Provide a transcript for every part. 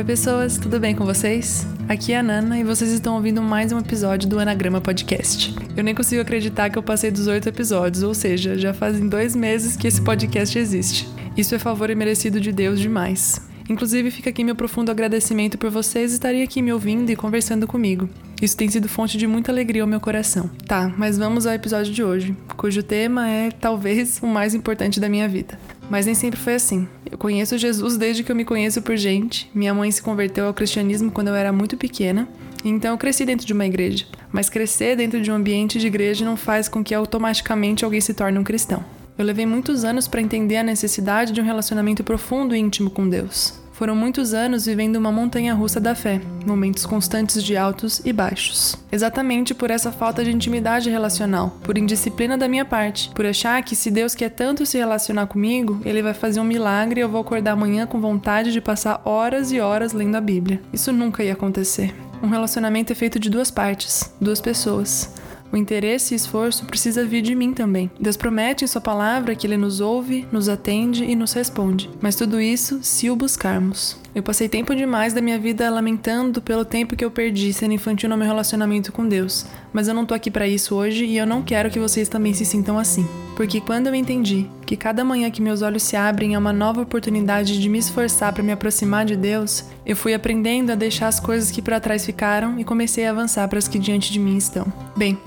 Oi, pessoas, tudo bem com vocês? Aqui é a Nana e vocês estão ouvindo mais um episódio do Anagrama Podcast. Eu nem consigo acreditar que eu passei dos oito episódios, ou seja, já fazem dois meses que esse podcast existe. Isso é favor e merecido de Deus demais. Inclusive, fica aqui meu profundo agradecimento por vocês estarem aqui me ouvindo e conversando comigo. Isso tem sido fonte de muita alegria ao meu coração. Tá, mas vamos ao episódio de hoje, cujo tema é talvez o mais importante da minha vida. Mas nem sempre foi assim. Eu conheço Jesus desde que eu me conheço por gente. Minha mãe se converteu ao cristianismo quando eu era muito pequena, então eu cresci dentro de uma igreja. Mas crescer dentro de um ambiente de igreja não faz com que automaticamente alguém se torne um cristão. Eu levei muitos anos para entender a necessidade de um relacionamento profundo e íntimo com Deus. Foram muitos anos vivendo uma montanha russa da fé, momentos constantes de altos e baixos. Exatamente por essa falta de intimidade relacional, por indisciplina da minha parte, por achar que se Deus quer tanto se relacionar comigo, ele vai fazer um milagre e eu vou acordar amanhã com vontade de passar horas e horas lendo a Bíblia. Isso nunca ia acontecer. Um relacionamento é feito de duas partes, duas pessoas. O interesse e esforço precisa vir de mim também. Deus promete em Sua palavra que Ele nos ouve, nos atende e nos responde. Mas tudo isso se o buscarmos. Eu passei tempo demais da minha vida lamentando pelo tempo que eu perdi sendo infantil no meu relacionamento com Deus. Mas eu não tô aqui para isso hoje e eu não quero que vocês também se sintam assim. Porque quando eu entendi que cada manhã que meus olhos se abrem é uma nova oportunidade de me esforçar para me aproximar de Deus, eu fui aprendendo a deixar as coisas que para trás ficaram e comecei a avançar para as que diante de mim estão. Bem,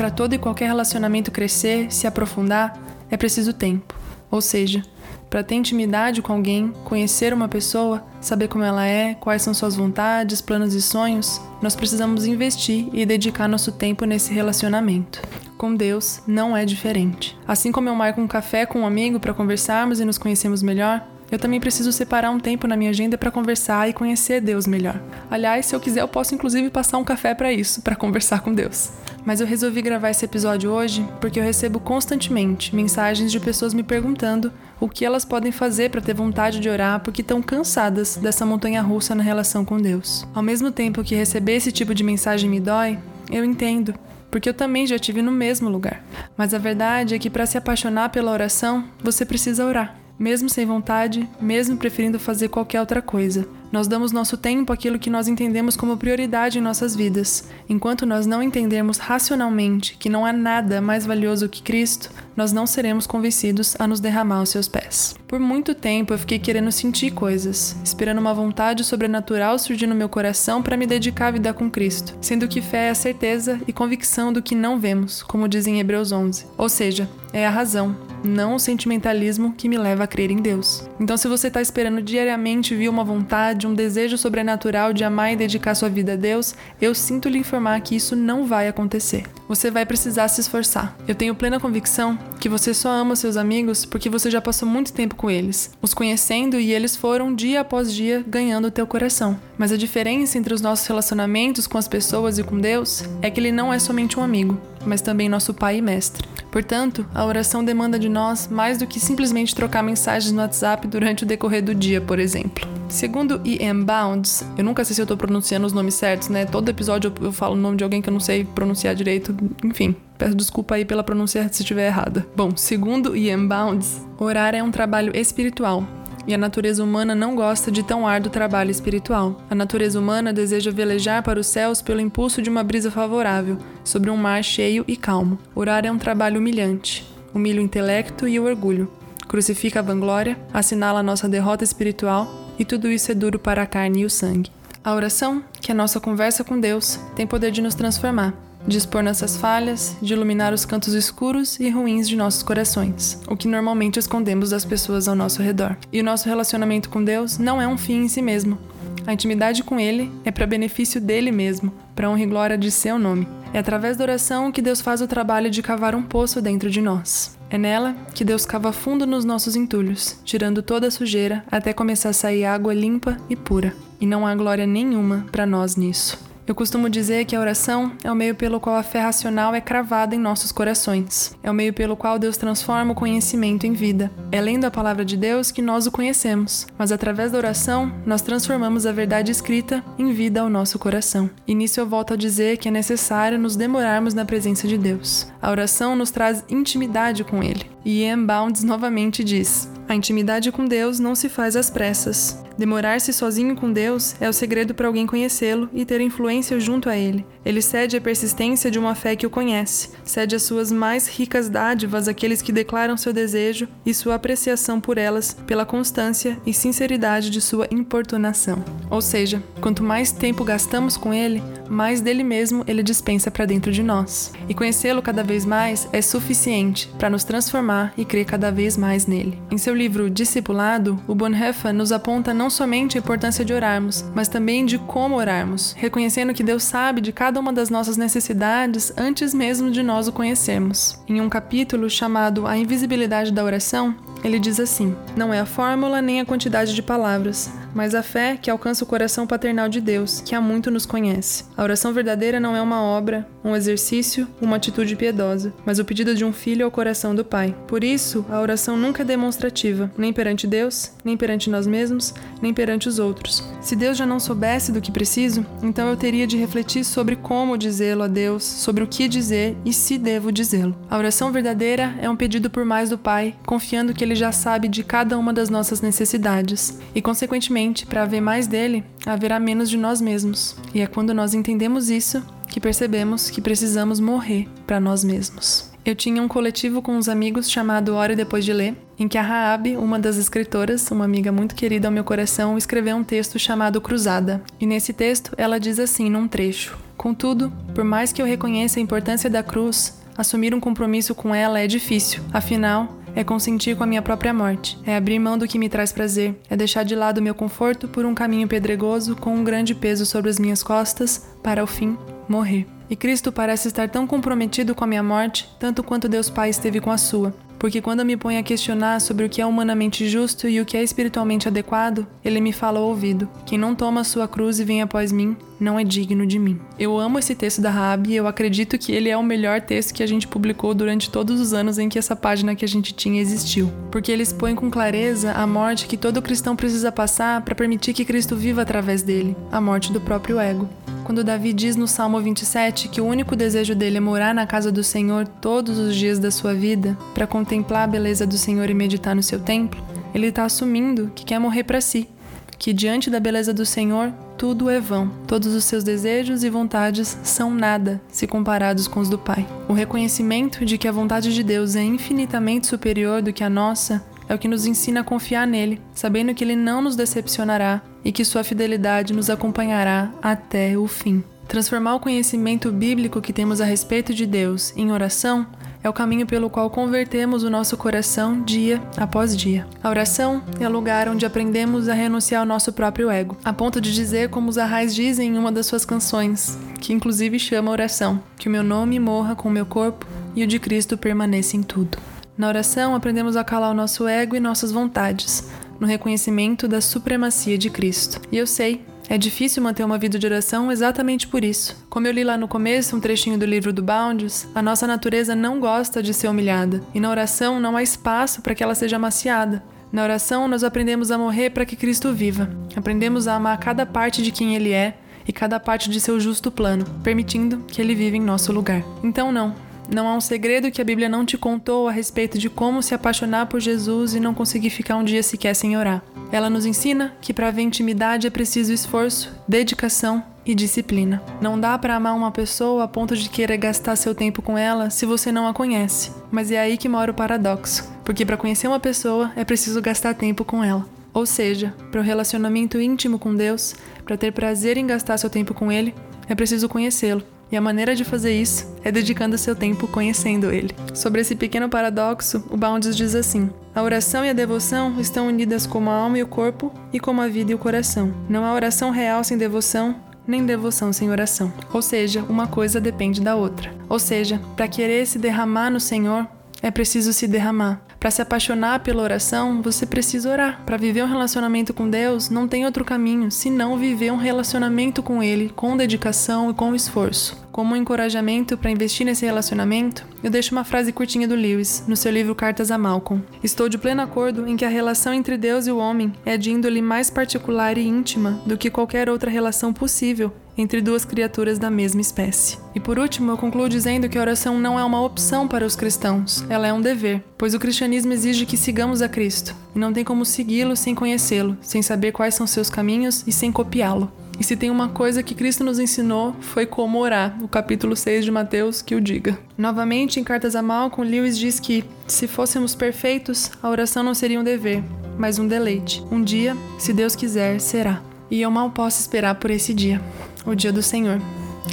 para todo e qualquer relacionamento crescer, se aprofundar, é preciso tempo. Ou seja, para ter intimidade com alguém, conhecer uma pessoa, saber como ela é, quais são suas vontades, planos e sonhos, nós precisamos investir e dedicar nosso tempo nesse relacionamento. Com Deus não é diferente. Assim como eu marco um café com um amigo para conversarmos e nos conhecermos melhor, eu também preciso separar um tempo na minha agenda para conversar e conhecer Deus melhor. Aliás, se eu quiser, eu posso inclusive passar um café para isso, para conversar com Deus. Mas eu resolvi gravar esse episódio hoje porque eu recebo constantemente mensagens de pessoas me perguntando o que elas podem fazer para ter vontade de orar porque estão cansadas dessa montanha russa na relação com Deus. Ao mesmo tempo que receber esse tipo de mensagem me dói, eu entendo, porque eu também já estive no mesmo lugar. Mas a verdade é que para se apaixonar pela oração, você precisa orar mesmo sem vontade, mesmo preferindo fazer qualquer outra coisa. Nós damos nosso tempo àquilo que nós entendemos como prioridade em nossas vidas. Enquanto nós não entendermos racionalmente que não há nada mais valioso que Cristo, nós não seremos convencidos a nos derramar aos seus pés. Por muito tempo eu fiquei querendo sentir coisas, esperando uma vontade sobrenatural surgir no meu coração para me dedicar à vida com Cristo, sendo que fé é a certeza e convicção do que não vemos, como diz em Hebreus 11. Ou seja, é a razão, não o sentimentalismo que me leva a crer em Deus. Então, se você está esperando diariamente vir uma vontade, um desejo sobrenatural de amar e dedicar sua vida a Deus, eu sinto lhe informar que isso não vai acontecer. Você vai precisar se esforçar. Eu tenho plena convicção que você só ama seus amigos porque você já passou muito tempo com eles, os conhecendo e eles foram dia após dia ganhando o teu coração. Mas a diferença entre os nossos relacionamentos com as pessoas e com Deus é que ele não é somente um amigo, mas também nosso pai e mestre. Portanto, a oração demanda de nós mais do que simplesmente trocar mensagens no WhatsApp durante o decorrer do dia, por exemplo. Segundo E.M. Bounds, eu nunca sei se eu tô pronunciando os nomes certos, né? Todo episódio eu falo o nome de alguém que eu não sei pronunciar direito, enfim. Peço desculpa aí pela pronúncia se estiver errada. Bom, segundo E.M. Bounds, orar é um trabalho espiritual, e a natureza humana não gosta de tão árduo trabalho espiritual. A natureza humana deseja velejar para os céus pelo impulso de uma brisa favorável, sobre um mar cheio e calmo. Orar é um trabalho humilhante. Humilha o intelecto e o orgulho. Crucifica a vanglória, assinala nossa derrota espiritual, e tudo isso é duro para a carne e o sangue. A oração, que é a nossa conversa com Deus, tem poder de nos transformar de expor nossas falhas, de iluminar os cantos escuros e ruins de nossos corações, o que normalmente escondemos das pessoas ao nosso redor. E o nosso relacionamento com Deus não é um fim em si mesmo. A intimidade com Ele é para benefício dele mesmo, para honra e glória de seu nome. É através da oração que Deus faz o trabalho de cavar um poço dentro de nós. É nela que Deus cava fundo nos nossos entulhos, tirando toda a sujeira até começar a sair água limpa e pura. E não há glória nenhuma para nós nisso. Eu costumo dizer que a oração é o meio pelo qual a fé racional é cravada em nossos corações. É o meio pelo qual Deus transforma o conhecimento em vida. É lendo a palavra de Deus que nós o conhecemos, mas através da oração nós transformamos a verdade escrita em vida ao nosso coração. E nisso eu volto a dizer que é necessário nos demorarmos na presença de Deus. A oração nos traz intimidade com Ele. E Ian Bounds novamente diz: A intimidade com Deus não se faz às pressas. Demorar-se sozinho com Deus é o segredo para alguém conhecê-lo e ter influência junto a ele. Ele cede a persistência de uma fé que o conhece, cede as suas mais ricas dádivas àqueles que declaram seu desejo e sua apreciação por elas pela constância e sinceridade de sua importunação. Ou seja, quanto mais tempo gastamos com ele, mais dele mesmo ele dispensa para dentro de nós. E conhecê-lo cada vez mais é suficiente para nos transformar e crer cada vez mais nele. Em seu livro Discipulado, o Bonhoeffer nos aponta não somente a importância de orarmos, mas também de como orarmos, reconhecendo que Deus sabe de cada uma das nossas necessidades antes mesmo de nós o conhecermos. Em um capítulo chamado A Invisibilidade da Oração, ele diz assim: Não é a fórmula nem a quantidade de palavras, mas a fé que alcança o coração paternal de Deus, que há muito nos conhece. A oração verdadeira não é uma obra, um exercício, uma atitude piedosa, mas o pedido de um filho ao coração do Pai. Por isso, a oração nunca é demonstrativa, nem perante Deus, nem perante nós mesmos, nem perante os outros. Se Deus já não soubesse do que preciso, então eu teria de refletir sobre como dizê-lo a Deus, sobre o que dizer e se devo dizê-lo. A oração verdadeira é um pedido por mais do Pai, confiando que Ele já sabe de cada uma das nossas necessidades e, consequentemente, para haver mais dele, haverá menos de nós mesmos. E é quando nós entendemos isso que percebemos que precisamos morrer para nós mesmos. Eu tinha um coletivo com uns amigos chamado Ore Depois de Ler, em que a Raab, uma das escritoras, uma amiga muito querida ao meu coração, escreveu um texto chamado Cruzada. E nesse texto ela diz assim, num trecho: Contudo, por mais que eu reconheça a importância da cruz, assumir um compromisso com ela é difícil. Afinal, é consentir com a minha própria morte, é abrir mão do que me traz prazer, é deixar de lado meu conforto por um caminho pedregoso com um grande peso sobre as minhas costas, para ao fim morrer. E Cristo parece estar tão comprometido com a minha morte, tanto quanto Deus Pai esteve com a sua porque quando eu me ponho a questionar sobre o que é humanamente justo e o que é espiritualmente adequado, ele me fala ao ouvido: Quem não toma a sua cruz e vem após mim, não é digno de mim. Eu amo esse texto da Rabi e eu acredito que ele é o melhor texto que a gente publicou durante todos os anos em que essa página que a gente tinha existiu, porque ele expõe com clareza a morte que todo cristão precisa passar para permitir que Cristo viva através dele, a morte do próprio ego quando Davi diz no Salmo 27 que o único desejo dele é morar na casa do Senhor todos os dias da sua vida, para contemplar a beleza do Senhor e meditar no seu templo, ele está assumindo que quer morrer para si, que diante da beleza do Senhor tudo é vão, todos os seus desejos e vontades são nada se comparados com os do Pai. O reconhecimento de que a vontade de Deus é infinitamente superior do que a nossa é o que nos ensina a confiar nele, sabendo que ele não nos decepcionará e que sua fidelidade nos acompanhará até o fim. Transformar o conhecimento bíblico que temos a respeito de Deus em oração é o caminho pelo qual convertemos o nosso coração dia após dia. A oração é o lugar onde aprendemos a renunciar ao nosso próprio ego, a ponto de dizer como os arrais dizem em uma das suas canções, que inclusive chama oração, que o meu nome morra com o meu corpo e o de Cristo permaneça em tudo. Na oração, aprendemos a calar o nosso ego e nossas vontades, no reconhecimento da supremacia de Cristo. E eu sei, é difícil manter uma vida de oração exatamente por isso. Como eu li lá no começo um trechinho do livro do Bounds, a nossa natureza não gosta de ser humilhada, e na oração não há espaço para que ela seja amaciada. Na oração, nós aprendemos a morrer para que Cristo viva. Aprendemos a amar cada parte de quem Ele é e cada parte de seu justo plano, permitindo que Ele viva em nosso lugar. Então, não, não há um segredo que a Bíblia não te contou a respeito de como se apaixonar por Jesus e não conseguir ficar um dia sequer sem orar. Ela nos ensina que para haver intimidade é preciso esforço, dedicação e disciplina. Não dá para amar uma pessoa a ponto de querer gastar seu tempo com ela se você não a conhece. Mas é aí que mora o paradoxo, porque para conhecer uma pessoa é preciso gastar tempo com ela. Ou seja, para o relacionamento íntimo com Deus, para ter prazer em gastar seu tempo com Ele, é preciso conhecê-lo. E a maneira de fazer isso é dedicando seu tempo conhecendo ele. Sobre esse pequeno paradoxo, o Bounds diz assim: A oração e a devoção estão unidas como a alma e o corpo e como a vida e o coração. Não há oração real sem devoção, nem devoção sem oração. Ou seja, uma coisa depende da outra. Ou seja, para querer se derramar no Senhor, é preciso se derramar. Para se apaixonar pela oração, você precisa orar. Para viver um relacionamento com Deus, não tem outro caminho senão viver um relacionamento com Ele com dedicação e com esforço. Como um encorajamento para investir nesse relacionamento, eu deixo uma frase curtinha do Lewis, no seu livro Cartas a Malcolm. Estou de pleno acordo em que a relação entre Deus e o homem é de índole mais particular e íntima do que qualquer outra relação possível entre duas criaturas da mesma espécie. E por último, eu concluo dizendo que a oração não é uma opção para os cristãos, ela é um dever, pois o cristianismo exige que sigamos a Cristo, e não tem como segui-lo sem conhecê-lo, sem saber quais são seus caminhos e sem copiá-lo. E se tem uma coisa que Cristo nos ensinou, foi como orar, o capítulo 6 de Mateus que o diga. Novamente, em Cartas a Malcolm, Lewis diz que, se fôssemos perfeitos, a oração não seria um dever, mas um deleite. Um dia, se Deus quiser, será. E eu mal posso esperar por esse dia, o dia do Senhor,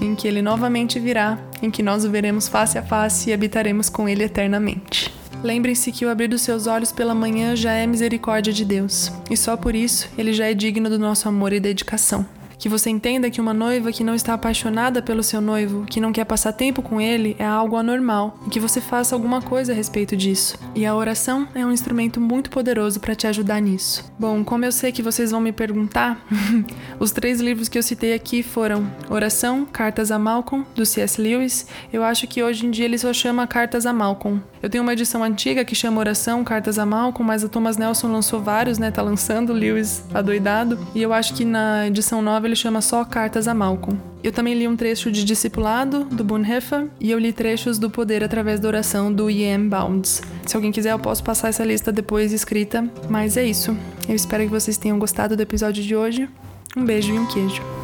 em que ele novamente virá, em que nós o veremos face a face e habitaremos com ele eternamente. Lembrem-se que o abrir dos seus olhos pela manhã já é misericórdia de Deus, e só por isso ele já é digno do nosso amor e dedicação. Que você entenda que uma noiva que não está apaixonada pelo seu noivo, que não quer passar tempo com ele, é algo anormal e que você faça alguma coisa a respeito disso. E a oração é um instrumento muito poderoso para te ajudar nisso. Bom, como eu sei que vocês vão me perguntar, os três livros que eu citei aqui foram Oração, Cartas a Malcolm, do C.S. Lewis. Eu acho que hoje em dia ele só chama Cartas a Malcolm. Eu tenho uma edição antiga que chama Oração, Cartas a Malcolm, mas a Thomas Nelson lançou vários, né? Tá lançando, Lewis adoidado. E eu acho que na edição nova ele chama só Cartas a Malcolm. Eu também li um trecho de Discipulado, do Bonhoeffer, e eu li trechos do Poder através da Oração, do E.M. Bounds. Se alguém quiser, eu posso passar essa lista depois escrita, mas é isso. Eu espero que vocês tenham gostado do episódio de hoje. Um beijo e um queijo.